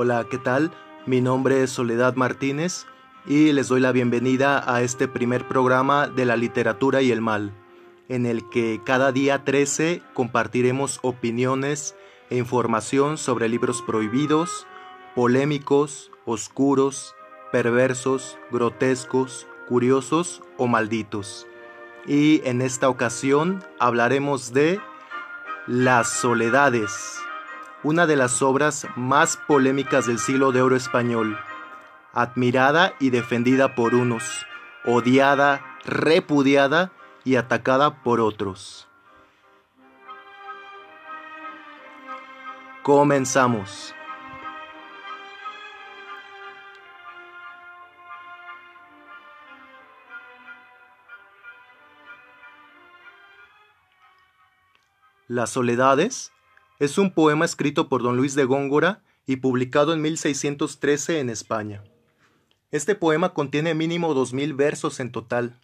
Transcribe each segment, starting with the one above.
Hola, ¿qué tal? Mi nombre es Soledad Martínez y les doy la bienvenida a este primer programa de la literatura y el mal, en el que cada día 13 compartiremos opiniones e información sobre libros prohibidos, polémicos, oscuros, perversos, grotescos, curiosos o malditos. Y en esta ocasión hablaremos de Las Soledades una de las obras más polémicas del siglo de oro español, admirada y defendida por unos, odiada, repudiada y atacada por otros. Comenzamos. Las soledades es un poema escrito por don Luis de Góngora y publicado en 1613 en España. Este poema contiene mínimo 2.000 versos en total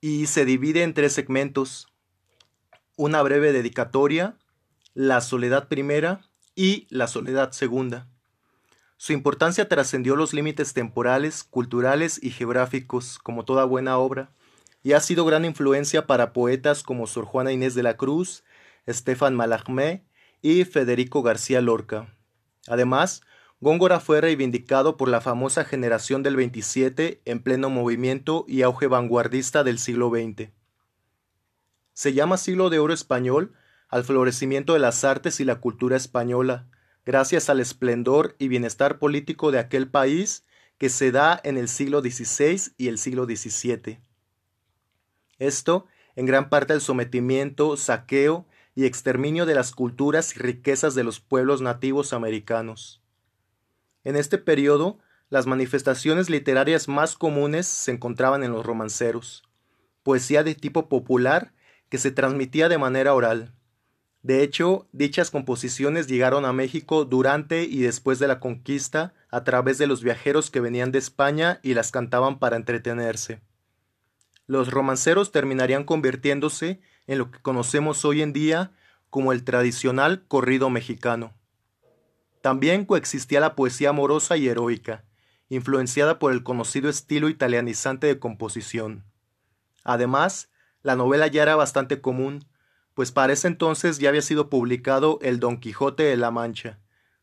y se divide en tres segmentos. Una breve dedicatoria, la soledad primera y la soledad segunda. Su importancia trascendió los límites temporales, culturales y geográficos, como toda buena obra, y ha sido gran influencia para poetas como Sor Juana Inés de la Cruz, Estefan Mallarmé y Federico García Lorca. Además, Góngora fue reivindicado por la famosa generación del 27 en pleno movimiento y auge vanguardista del siglo XX. Se llama siglo de oro español al florecimiento de las artes y la cultura española, gracias al esplendor y bienestar político de aquel país que se da en el siglo XVI y el siglo XVII. Esto, en gran parte al sometimiento, saqueo y exterminio de las culturas y riquezas de los pueblos nativos americanos. En este periodo, las manifestaciones literarias más comunes se encontraban en los romanceros, poesía de tipo popular que se transmitía de manera oral. De hecho, dichas composiciones llegaron a México durante y después de la conquista a través de los viajeros que venían de España y las cantaban para entretenerse. Los romanceros terminarían convirtiéndose en lo que conocemos hoy en día como el tradicional corrido mexicano. También coexistía la poesía amorosa y heroica, influenciada por el conocido estilo italianizante de composición. Además, la novela ya era bastante común, pues para ese entonces ya había sido publicado El Don Quijote de la Mancha,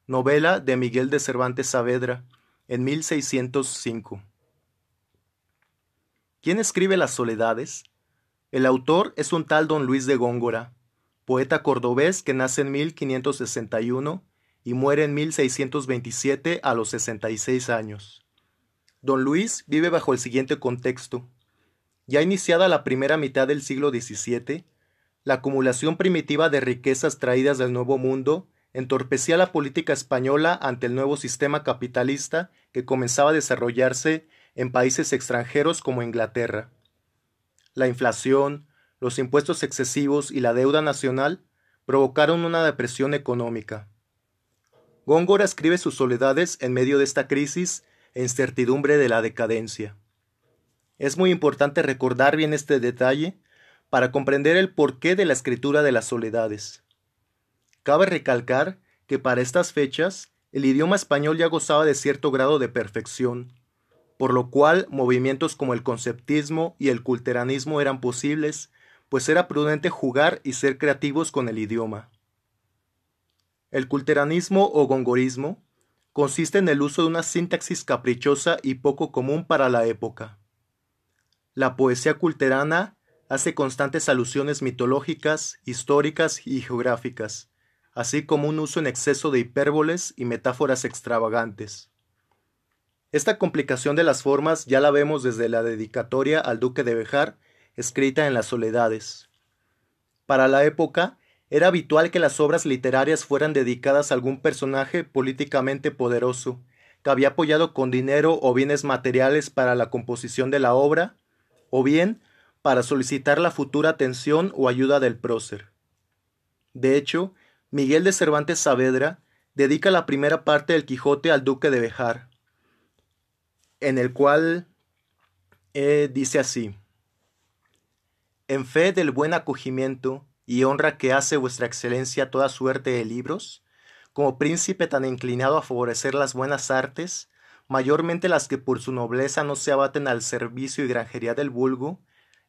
novela de Miguel de Cervantes Saavedra, en 1605. ¿Quién escribe Las Soledades? El autor es un tal don Luis de Góngora, poeta cordobés que nace en 1561 y muere en 1627 a los 66 años. Don Luis vive bajo el siguiente contexto. Ya iniciada la primera mitad del siglo XVII, la acumulación primitiva de riquezas traídas del Nuevo Mundo entorpecía la política española ante el nuevo sistema capitalista que comenzaba a desarrollarse en países extranjeros como Inglaterra. La inflación, los impuestos excesivos y la deuda nacional provocaron una depresión económica. Góngora escribe sus soledades en medio de esta crisis e incertidumbre de la decadencia. Es muy importante recordar bien este detalle para comprender el porqué de la escritura de las soledades. Cabe recalcar que para estas fechas el idioma español ya gozaba de cierto grado de perfección, por lo cual movimientos como el conceptismo y el culteranismo eran posibles, pues era prudente jugar y ser creativos con el idioma. El culteranismo o gongorismo consiste en el uso de una sintaxis caprichosa y poco común para la época. La poesía culterana hace constantes alusiones mitológicas, históricas y geográficas, así como un uso en exceso de hipérboles y metáforas extravagantes. Esta complicación de las formas ya la vemos desde la dedicatoria al duque de Bejar, escrita en las soledades. Para la época, era habitual que las obras literarias fueran dedicadas a algún personaje políticamente poderoso, que había apoyado con dinero o bienes materiales para la composición de la obra, o bien para solicitar la futura atención o ayuda del prócer. De hecho, Miguel de Cervantes Saavedra dedica la primera parte del Quijote al duque de Bejar, en el cual eh, dice así, En fe del buen acogimiento y honra que hace vuestra excelencia toda suerte de libros, como príncipe tan inclinado a favorecer las buenas artes, mayormente las que por su nobleza no se abaten al servicio y granjería del vulgo,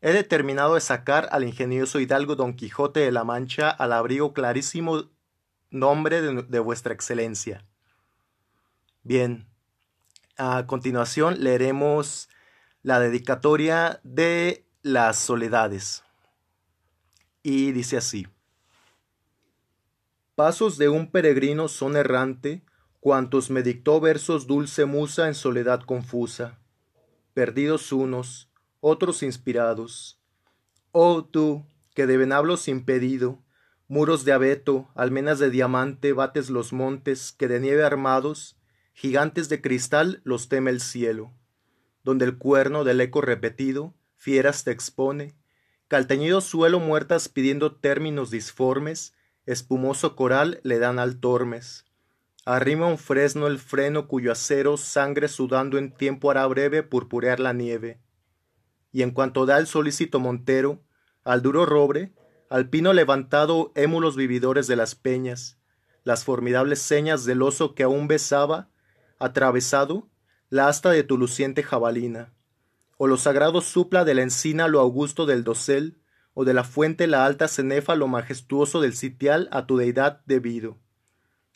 he determinado de sacar al ingenioso hidalgo Don Quijote de la Mancha al abrigo clarísimo nombre de, de vuestra excelencia. Bien, a continuación leeremos la dedicatoria de las soledades. Y dice así. Pasos de un peregrino son errante, cuantos me dictó versos dulce musa en soledad confusa. Perdidos unos, otros inspirados. Oh tú, que de venablos impedido, muros de abeto, almenas de diamante bates los montes, que de nieve armados, gigantes de cristal los teme el cielo, donde el cuerno del eco repetido, fieras te expone, calteñido suelo muertas pidiendo términos disformes, espumoso coral le dan al tormes. Arrima un fresno el freno cuyo acero sangre sudando en tiempo hará breve purpurear la nieve. Y en cuanto da el solícito montero, al duro robre, al pino levantado émulos vividores de las peñas, las formidables señas del oso que aún besaba, atravesado, la asta de tu luciente jabalina, o lo sagrado supla de la encina lo augusto del dosel, o de la fuente la alta cenefa lo majestuoso del sitial a tu deidad debido.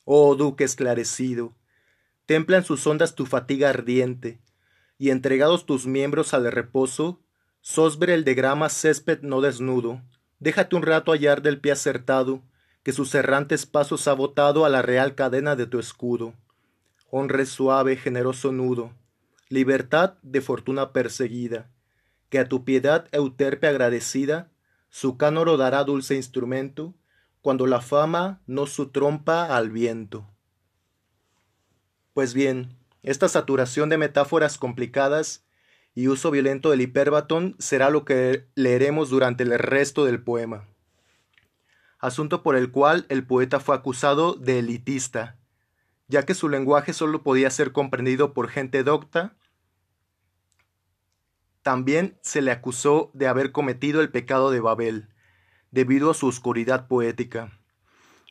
Oh duque esclarecido, templa en sus ondas tu fatiga ardiente, y entregados tus miembros al reposo, sosbre el de grama césped no desnudo, déjate un rato hallar del pie acertado, que sus errantes pasos ha botado a la real cadena de tu escudo. Honre suave, generoso nudo, libertad de fortuna perseguida, que a tu piedad euterpe agradecida su cánoro dará dulce instrumento, cuando la fama no su trompa al viento. Pues bien, esta saturación de metáforas complicadas y uso violento del hiperbatón será lo que leeremos durante el resto del poema. Asunto por el cual el poeta fue acusado de elitista, ya que su lenguaje solo podía ser comprendido por gente docta también se le acusó de haber cometido el pecado de Babel, debido a su oscuridad poética.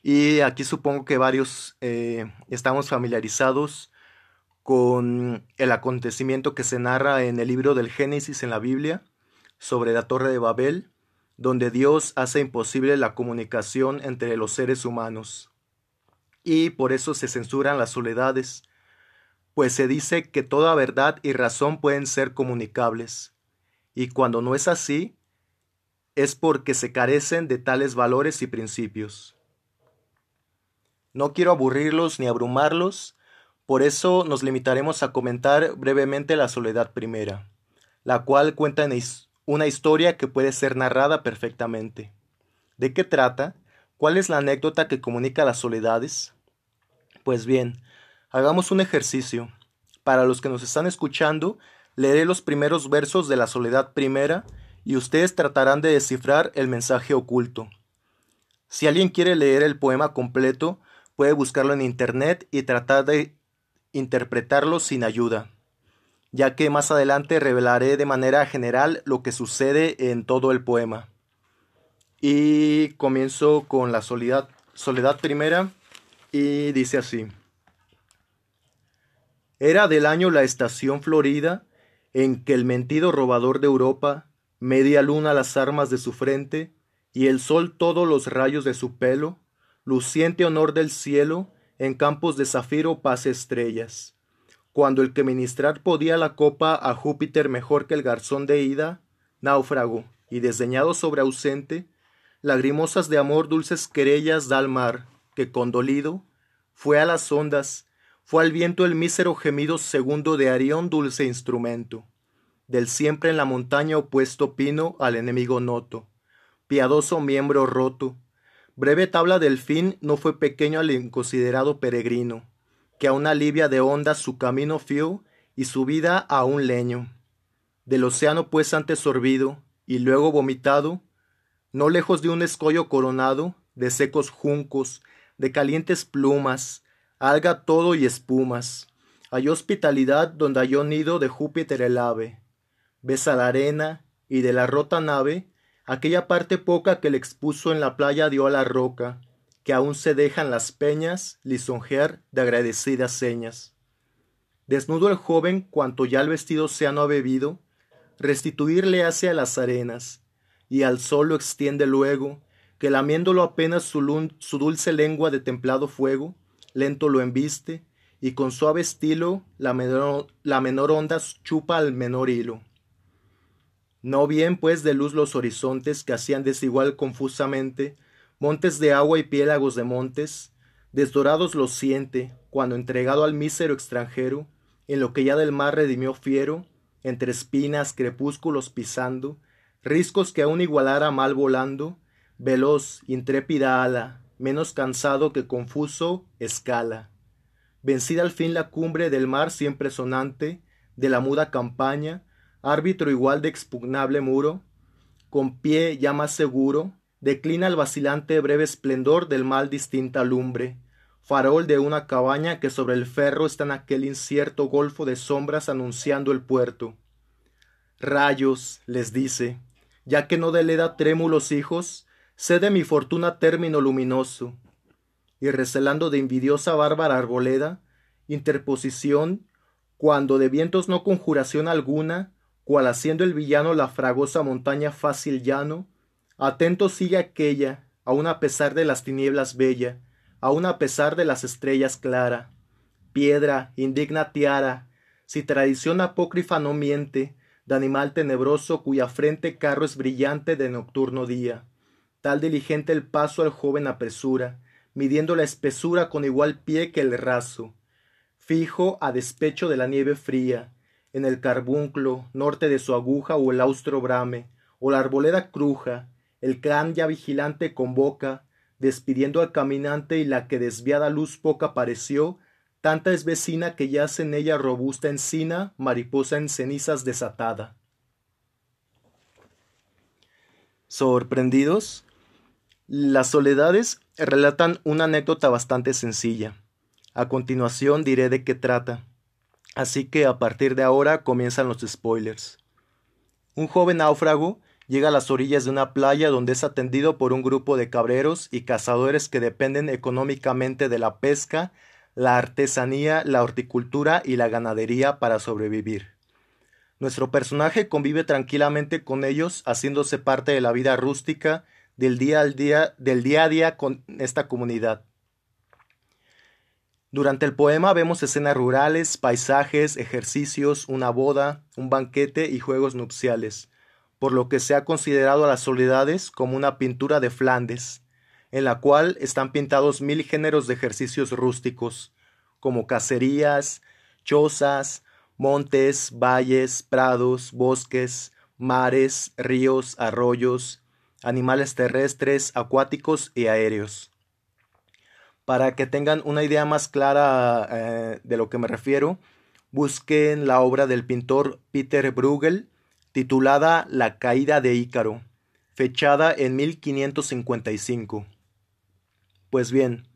Y aquí supongo que varios eh, estamos familiarizados con el acontecimiento que se narra en el libro del Génesis en la Biblia sobre la torre de Babel, donde Dios hace imposible la comunicación entre los seres humanos. Y por eso se censuran las soledades, pues se dice que toda verdad y razón pueden ser comunicables, y cuando no es así, es porque se carecen de tales valores y principios. No quiero aburrirlos ni abrumarlos, por eso nos limitaremos a comentar brevemente la soledad primera, la cual cuenta una historia que puede ser narrada perfectamente. ¿De qué trata? ¿Cuál es la anécdota que comunica las soledades? Pues bien, Hagamos un ejercicio. Para los que nos están escuchando, leeré los primeros versos de la Soledad Primera y ustedes tratarán de descifrar el mensaje oculto. Si alguien quiere leer el poema completo, puede buscarlo en Internet y tratar de interpretarlo sin ayuda, ya que más adelante revelaré de manera general lo que sucede en todo el poema. Y comienzo con la soledad, soledad primera y dice así. Era del año la estación florida en que el mentido robador de Europa, media luna las armas de su frente, y el sol todos los rayos de su pelo, luciente honor del cielo, en campos de zafiro pase estrellas. Cuando el que ministrar podía la copa a Júpiter mejor que el garzón de ida, náufrago y desdeñado sobre ausente, lagrimosas de amor dulces querellas da al mar, que condolido fue a las ondas fue al viento el mísero gemido segundo de Arión dulce instrumento, del siempre en la montaña opuesto pino al enemigo noto, piadoso miembro roto, breve tabla del fin no fue pequeño al inconsiderado peregrino, que a una libia de ondas su camino fió y su vida a un leño. Del océano pues antes sorbido y luego vomitado, no lejos de un escollo coronado, de secos juncos, de calientes plumas, alga todo y espumas. Hay hospitalidad donde halló nido de Júpiter el ave. Besa la arena, y de la rota nave, aquella parte poca que le expuso en la playa dio a la roca, que aún se dejan las peñas lisonjear de agradecidas señas. Desnudo el joven, cuanto ya el vestido sea no ha bebido, restituirle hace a las arenas, y al sol lo extiende luego, que lamiéndolo apenas su, su dulce lengua de templado fuego, lento lo embiste, y con suave estilo la menor, la menor onda chupa al menor hilo. No bien pues de luz los horizontes que hacían desigual confusamente, montes de agua y piélagos de montes, desdorados los siente, cuando entregado al mísero extranjero, en lo que ya del mar redimió fiero, entre espinas, crepúsculos pisando, riscos que aún igualara mal volando, veloz, intrépida ala, menos cansado que confuso, escala. Vencida al fin la cumbre del mar siempre sonante, de la muda campaña, árbitro igual de expugnable muro, con pie ya más seguro, declina el vacilante breve esplendor del mal distinta lumbre, farol de una cabaña que sobre el ferro está en aquel incierto golfo de sombras anunciando el puerto. Rayos, les dice, ya que no deleda trémulos hijos, sé de mi fortuna término luminoso. Y recelando de envidiosa bárbara arboleda, interposición, cuando de vientos no conjuración alguna, cual haciendo el villano la fragosa montaña fácil llano, atento sigue aquella, aun a pesar de las tinieblas bella, aun a pesar de las estrellas clara. Piedra, indigna tiara, si tradición apócrifa no miente, de animal tenebroso cuya frente carro es brillante de nocturno día. Tal diligente el paso al joven apresura, midiendo la espesura con igual pie que el raso. Fijo a despecho de la nieve fría, en el carbunclo, norte de su aguja o el austro brame, o la arboleda cruja, el can ya vigilante convoca, despidiendo al caminante y la que desviada luz poca pareció, tanta es vecina que yace en ella robusta encina, mariposa en cenizas desatada. Sorprendidos, las soledades relatan una anécdota bastante sencilla. A continuación diré de qué trata. Así que a partir de ahora comienzan los spoilers. Un joven náufrago llega a las orillas de una playa donde es atendido por un grupo de cabreros y cazadores que dependen económicamente de la pesca, la artesanía, la horticultura y la ganadería para sobrevivir. Nuestro personaje convive tranquilamente con ellos, haciéndose parte de la vida rústica del día al día, del día a día con esta comunidad. Durante el poema vemos escenas rurales, paisajes, ejercicios, una boda, un banquete y juegos nupciales, por lo que se ha considerado a las soledades como una pintura de Flandes, en la cual están pintados mil géneros de ejercicios rústicos, como cacerías, chozas, montes, valles, prados, bosques, mares, ríos, arroyos, animales terrestres, acuáticos y aéreos. Para que tengan una idea más clara eh, de lo que me refiero, busquen la obra del pintor Peter Bruegel titulada La caída de Ícaro, fechada en 1555. Pues bien,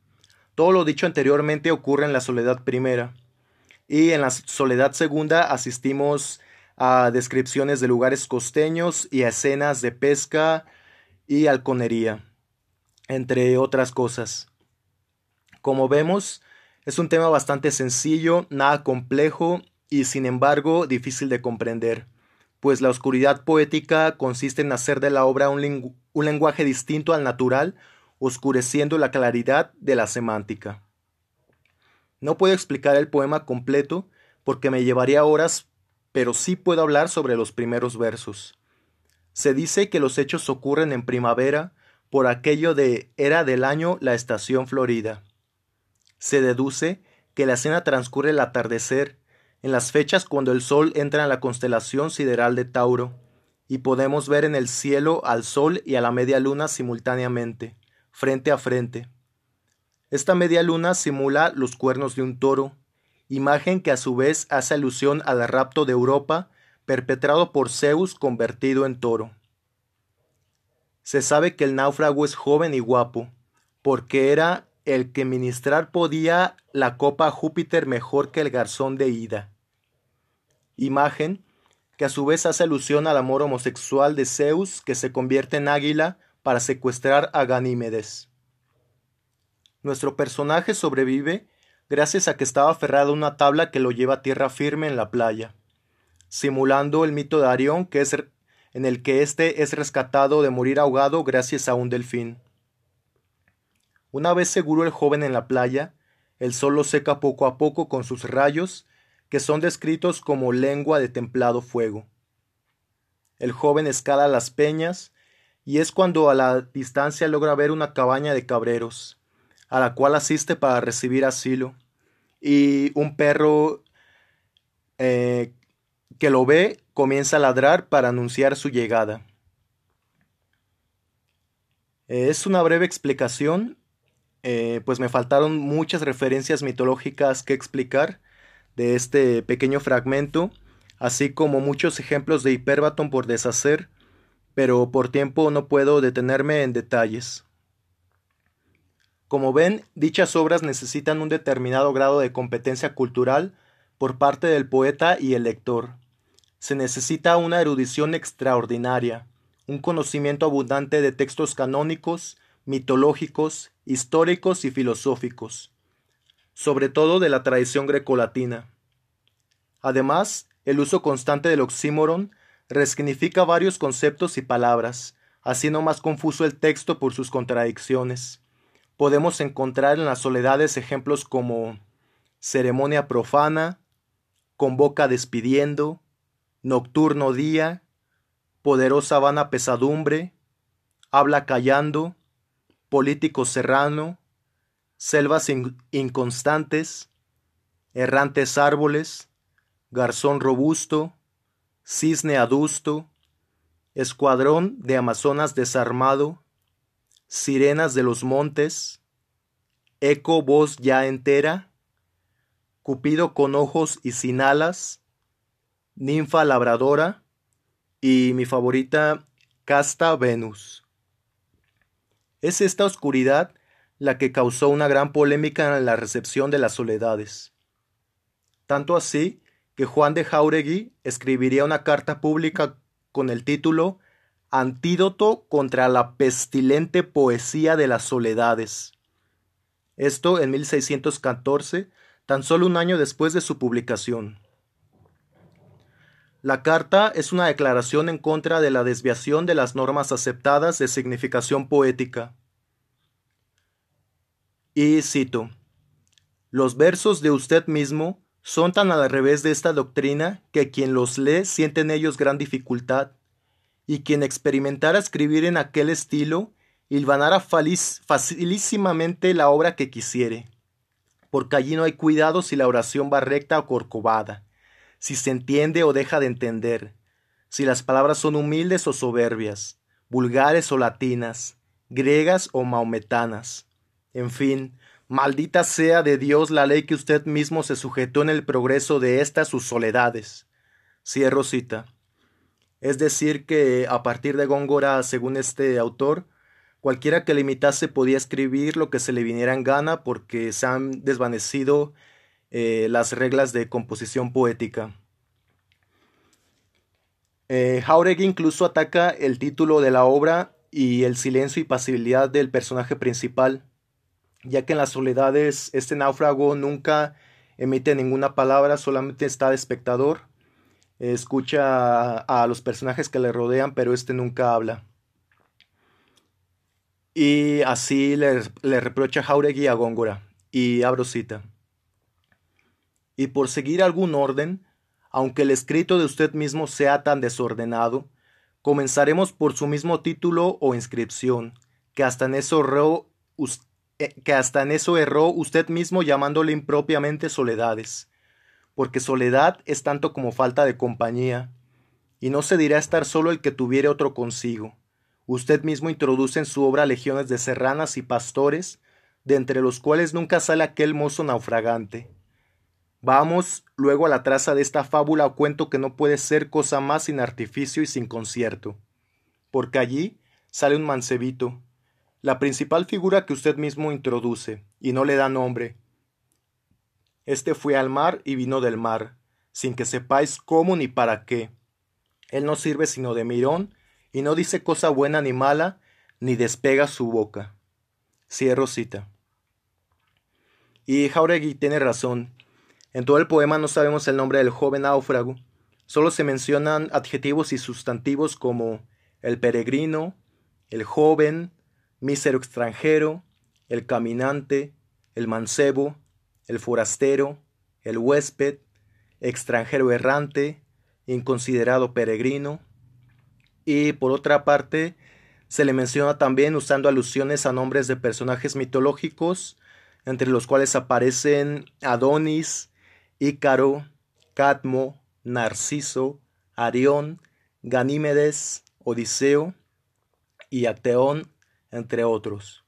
todo lo dicho anteriormente ocurre en la Soledad Primera, y en la Soledad Segunda asistimos a descripciones de lugares costeños y a escenas de pesca y halconería, entre otras cosas. Como vemos, es un tema bastante sencillo, nada complejo y sin embargo difícil de comprender, pues la oscuridad poética consiste en hacer de la obra un, un lenguaje distinto al natural, oscureciendo la claridad de la semántica. No puedo explicar el poema completo porque me llevaría horas, pero sí puedo hablar sobre los primeros versos. Se dice que los hechos ocurren en primavera por aquello de era del año la estación florida. Se deduce que la escena transcurre el atardecer, en las fechas cuando el Sol entra en la constelación sideral de Tauro, y podemos ver en el cielo al Sol y a la media luna simultáneamente, frente a frente. Esta media luna simula los cuernos de un toro, imagen que a su vez hace alusión al rapto de Europa perpetrado por Zeus convertido en toro. Se sabe que el náufrago es joven y guapo, porque era el que ministrar podía la copa a Júpiter mejor que el garzón de Ida. Imagen que a su vez hace alusión al amor homosexual de Zeus que se convierte en águila para secuestrar a Ganímedes. Nuestro personaje sobrevive gracias a que estaba aferrado a una tabla que lo lleva a tierra firme en la playa, simulando el mito de Arión que es en el que éste es rescatado de morir ahogado gracias a un delfín. Una vez seguro el joven en la playa, el sol lo seca poco a poco con sus rayos, que son descritos como lengua de templado fuego. El joven escala las peñas, y es cuando a la distancia logra ver una cabaña de cabreros, a la cual asiste para recibir asilo, y un perro que lo ve comienza a ladrar para anunciar su llegada. Es una breve explicación, eh, pues me faltaron muchas referencias mitológicas que explicar de este pequeño fragmento, así como muchos ejemplos de hiperbatón por deshacer, pero por tiempo no puedo detenerme en detalles. Como ven, dichas obras necesitan un determinado grado de competencia cultural por parte del poeta y el lector se necesita una erudición extraordinaria, un conocimiento abundante de textos canónicos, mitológicos, históricos y filosóficos, sobre todo de la tradición grecolatina. Además, el uso constante del oxímoron resignifica varios conceptos y palabras, haciendo más confuso el texto por sus contradicciones. Podemos encontrar en las soledades ejemplos como ceremonia profana, convoca despidiendo, nocturno día, poderosa vana pesadumbre, habla callando, político serrano, selvas inconstantes, errantes árboles, garzón robusto, cisne adusto, escuadrón de amazonas desarmado, sirenas de los montes, eco voz ya entera, cupido con ojos y sin alas, ninfa labradora y mi favorita, casta Venus. Es esta oscuridad la que causó una gran polémica en la recepción de las soledades. Tanto así que Juan de Jauregui escribiría una carta pública con el título Antídoto contra la pestilente poesía de las soledades. Esto en 1614, tan solo un año después de su publicación. La carta es una declaración en contra de la desviación de las normas aceptadas de significación poética. Y cito, Los versos de usted mismo son tan al revés de esta doctrina que quien los lee siente en ellos gran dificultad, y quien experimentara escribir en aquel estilo hilvanara facilísimamente la obra que quisiere, porque allí no hay cuidado si la oración va recta o corcovada si se entiende o deja de entender, si las palabras son humildes o soberbias, vulgares o latinas, griegas o maometanas. En fin, maldita sea de Dios la ley que usted mismo se sujetó en el progreso de estas sus soledades. Cierro cita. Es decir, que a partir de Góngora, según este autor, cualquiera que le imitase podía escribir lo que se le viniera en gana porque se han desvanecido eh, las reglas de composición poética. Eh, Jauregui incluso ataca el título de la obra y el silencio y pasibilidad del personaje principal, ya que en las soledades este náufrago nunca emite ninguna palabra, solamente está de espectador, escucha a, los personajes que le rodean, pero este nunca habla. Y así le, le reprocha Jauregui a Góngora, y abro cita y por seguir algún orden, aunque el escrito de usted mismo sea tan desordenado, comenzaremos por su mismo título o inscripción, que hasta en eso erró, eh, que hasta en eso erró usted mismo llamándole impropiamente soledades, porque soledad es tanto como falta de compañía, y no se dirá estar solo el que tuviere otro consigo. Usted mismo introduce en su obra legiones de serranas y pastores, de entre los cuales nunca sale aquel mozo naufragante. Vamos luego a la traza de esta fábula o cuento que no puede ser cosa más sin artificio y sin concierto, porque allí sale un mancebito, la principal figura que usted mismo introduce, y no le da nombre. Este fue al mar y vino del mar, sin que sepáis cómo ni para qué. Él no sirve sino de mirón, y no dice cosa buena ni mala, ni despega su boca. Cierro cita. Y Jauregui tiene razón. En todo el poema no sabemos el nombre del joven náufrago, solo se mencionan adjetivos y sustantivos como el peregrino, el joven, mísero extranjero, el caminante, el mancebo, el forastero, el huésped, extranjero errante, inconsiderado peregrino. Y por otra parte, se le menciona también usando alusiones a nombres de personajes mitológicos, entre los cuales aparecen Adonis, Ícaro, Cadmo, Narciso, Arión, Ganímedes, Odiseo y Acteón, entre otros.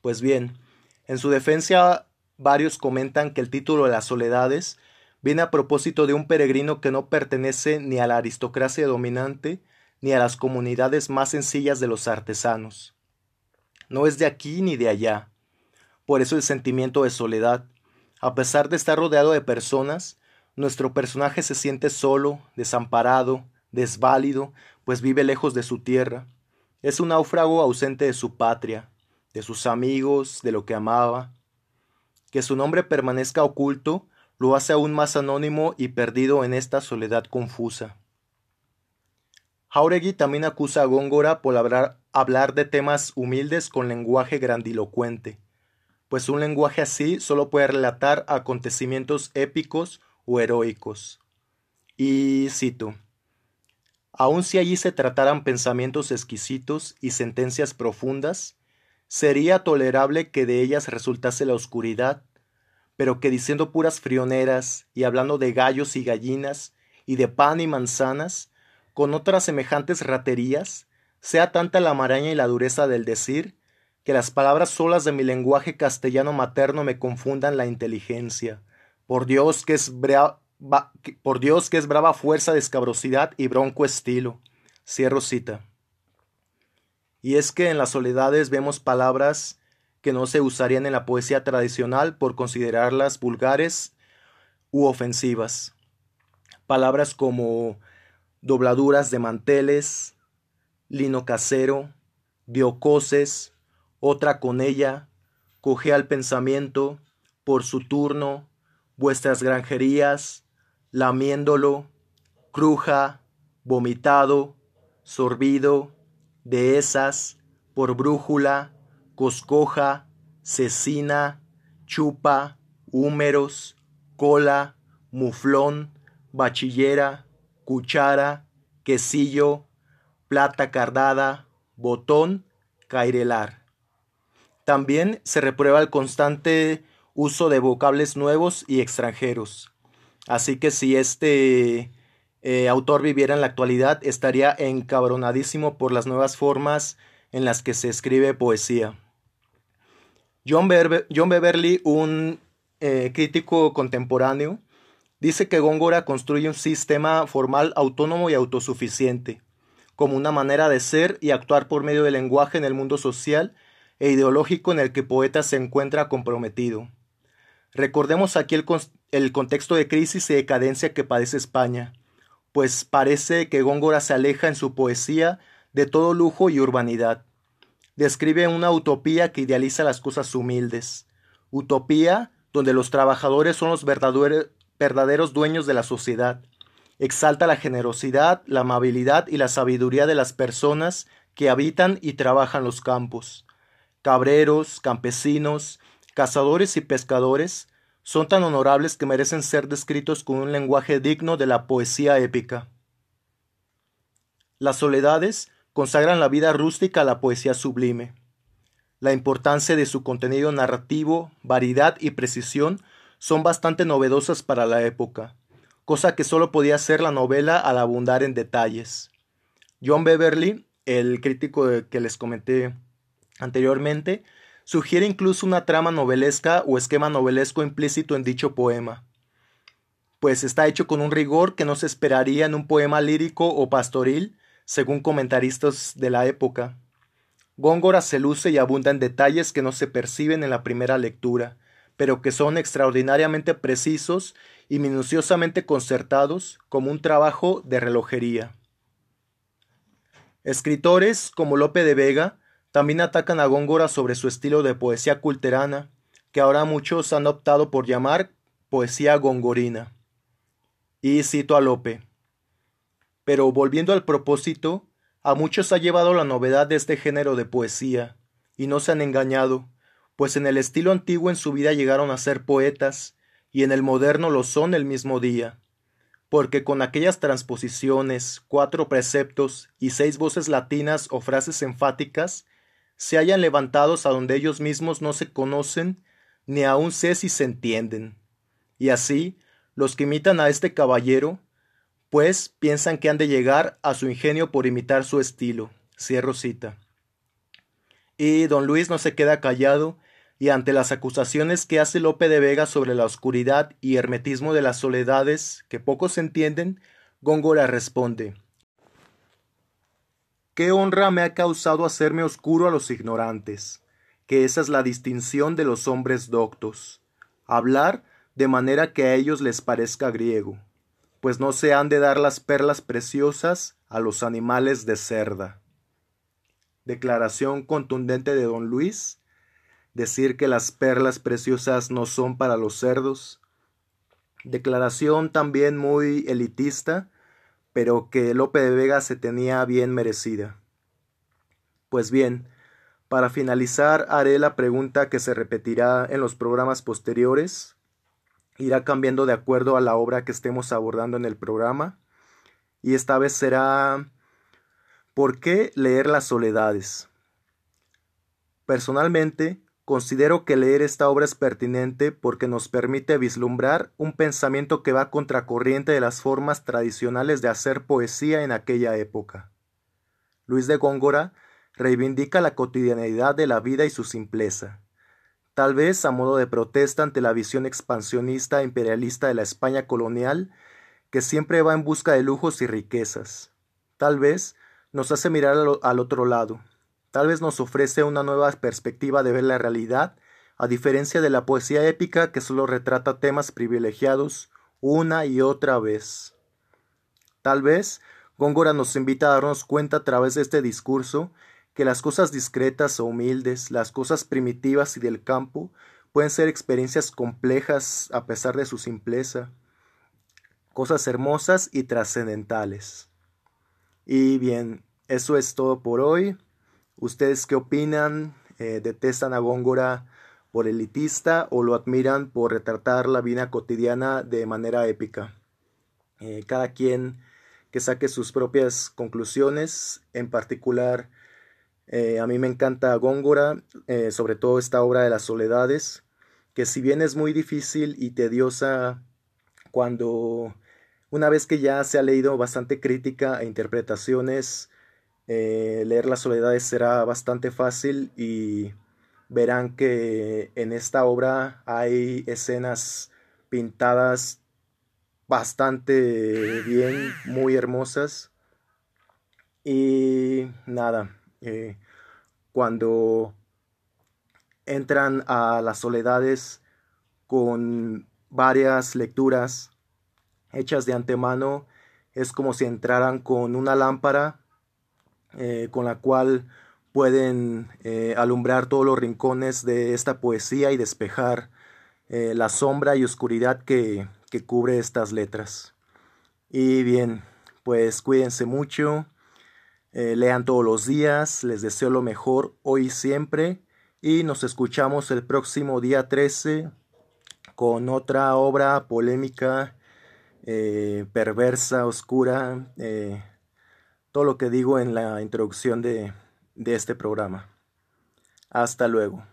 Pues bien, en su defensa varios comentan que el título de las soledades viene a propósito de un peregrino que no pertenece ni a la aristocracia dominante ni a las comunidades más sencillas de los artesanos. No es de aquí ni de allá. Por eso el sentimiento de soledad. A pesar de estar rodeado de personas, nuestro personaje se siente solo, desamparado, desválido, pues vive lejos de su tierra. Es un náufrago ausente de su patria, de sus amigos, de lo que amaba. Que su nombre permanezca oculto lo hace aún más anónimo y perdido en esta soledad confusa. Jauregui también acusa a Góngora por hablar, hablar de temas humildes con lenguaje grandilocuente, pues un lenguaje así solo puede relatar acontecimientos épicos o heroicos. Y cito, Aun si allí se trataran pensamientos exquisitos y sentencias profundas, sería tolerable que de ellas resultase la oscuridad, pero que diciendo puras frioneras y hablando de gallos y gallinas y de pan y manzanas, con otras semejantes raterías, sea tanta la maraña y la dureza del decir, que las palabras solas de mi lenguaje castellano materno me confundan la inteligencia. Por Dios que es por Dios que es brava fuerza de escabrosidad y bronco estilo. Cierro cita. Y es que en las soledades vemos palabras que no se usarían en la poesía tradicional por considerarlas vulgares u ofensivas. Palabras como dobladuras de manteles, lino casero, diocoses, otra con ella, coge al pensamiento, por su turno, vuestras granjerías, lamiéndolo, cruja, vomitado, sorbido, dehesas, por brújula, coscoja, cecina, chupa, húmeros, cola, muflón, bachillera, cuchara, quesillo, plata cardada, botón, cairelar. También se reprueba el constante uso de vocables nuevos y extranjeros. Así que si este eh, autor viviera en la actualidad, estaría encabronadísimo por las nuevas formas en las que se escribe poesía. John, Beverly, un eh, crítico contemporáneo, dice que Góngora construye un sistema formal autónomo y autosuficiente, como una manera de ser y actuar por medio del lenguaje en el mundo social e ideológico en el que poeta se encuentra comprometido. Recordemos aquí el, el contexto de crisis y decadencia que padece España, pues parece que Góngora se aleja en su poesía de todo lujo y urbanidad. Describe una utopía que idealiza las cosas humildes, utopía donde los trabajadores son los verdaderos dueños de la sociedad. Exalta la generosidad, la amabilidad y la sabiduría de las personas que habitan y trabajan los campos. Cabreros, campesinos, cazadores y pescadores son tan honorables que merecen ser descritos con un lenguaje digno de la poesía épica. Las soledades consagran la vida rústica a la poesía sublime. La importancia de su contenido narrativo, variedad y precisión son bastante novedosas para la época, cosa que solo podía hacer la novela al abundar en detalles. John Beverly, el crítico que les comenté anteriormente, Sugiere incluso una trama novelesca o esquema novelesco implícito en dicho poema, pues está hecho con un rigor que no se esperaría en un poema lírico o pastoril, según comentaristas de la época. Góngora se luce y abunda en detalles que no se perciben en la primera lectura, pero que son extraordinariamente precisos y minuciosamente concertados como un trabajo de relojería. Escritores como Lope de Vega también atacan a Góngora sobre su estilo de poesía culterana, que ahora muchos han optado por llamar poesía gongorina. Y cito a Lope. Pero volviendo al propósito, a muchos ha llevado la novedad de este género de poesía, y no se han engañado, pues en el estilo antiguo en su vida llegaron a ser poetas, y en el moderno lo son el mismo día, porque con aquellas transposiciones, cuatro preceptos y seis voces latinas o frases enfáticas, se hayan levantados a donde ellos mismos no se conocen, ni aun sé si se entienden. Y así, los que imitan a este caballero, pues piensan que han de llegar a su ingenio por imitar su estilo. Cierro cita. Y don Luis no se queda callado, y ante las acusaciones que hace Lope de Vega sobre la oscuridad y hermetismo de las soledades, que pocos entienden, Góngora responde ¿Qué honra me ha causado hacerme oscuro a los ignorantes? Que esa es la distinción de los hombres doctos. Hablar de manera que a ellos les parezca griego, pues no se han de dar las perlas preciosas a los animales de cerda. Declaración contundente de don Luis, decir que las perlas preciosas no son para los cerdos. Declaración también muy elitista, pero que Lope de Vega se tenía bien merecida. Pues bien, para finalizar haré la pregunta que se repetirá en los programas posteriores, irá cambiando de acuerdo a la obra que estemos abordando en el programa. Y esta vez será ¿Por qué leer las soledades? Personalmente, considero que leer esta obra es pertinente porque nos permite vislumbrar un pensamiento que va contracorriente de las formas tradicionales de hacer poesía en aquella época. Luis de Góngora reivindica la cotidianidad de la vida y su simpleza tal vez a modo de protesta ante la visión expansionista e imperialista de la España colonial, que siempre va en busca de lujos y riquezas. Tal vez nos hace mirar al otro lado. Tal vez nos ofrece una nueva perspectiva de ver la realidad, a diferencia de la poesía épica que solo retrata temas privilegiados una y otra vez. Tal vez Góngora nos invita a darnos cuenta a través de este discurso que las cosas discretas o humildes, las cosas primitivas y del campo, pueden ser experiencias complejas a pesar de su simpleza, cosas hermosas y trascendentales. Y bien, eso es todo por hoy. ¿Ustedes qué opinan? Eh, ¿Detestan a Góngora por elitista o lo admiran por retratar la vida cotidiana de manera épica? Eh, cada quien que saque sus propias conclusiones, en particular eh, a mí me encanta Góngora, sobre todo esta obra de las soledades, que si bien es muy difícil y tediosa cuando una vez que ya se ha leído bastante crítica e interpretaciones, eh, leer las soledades será bastante fácil y verán que en esta obra hay escenas pintadas bastante bien, muy hermosas. Y nada, eh, cuando entran a las soledades con varias lecturas hechas de antemano, es como si entraran con una lámpara eh, con la cual pueden eh, alumbrar todos los rincones de esta poesía y despejar la sombra y oscuridad que, que cubre estas letras. Y bien, pues cuídense mucho. Eh, lean todos los días, les deseo lo mejor hoy y siempre y nos escuchamos el próximo día 13 con otra obra polémica, eh, perversa, oscura, eh, todo lo que digo en la introducción de este programa. Hasta luego.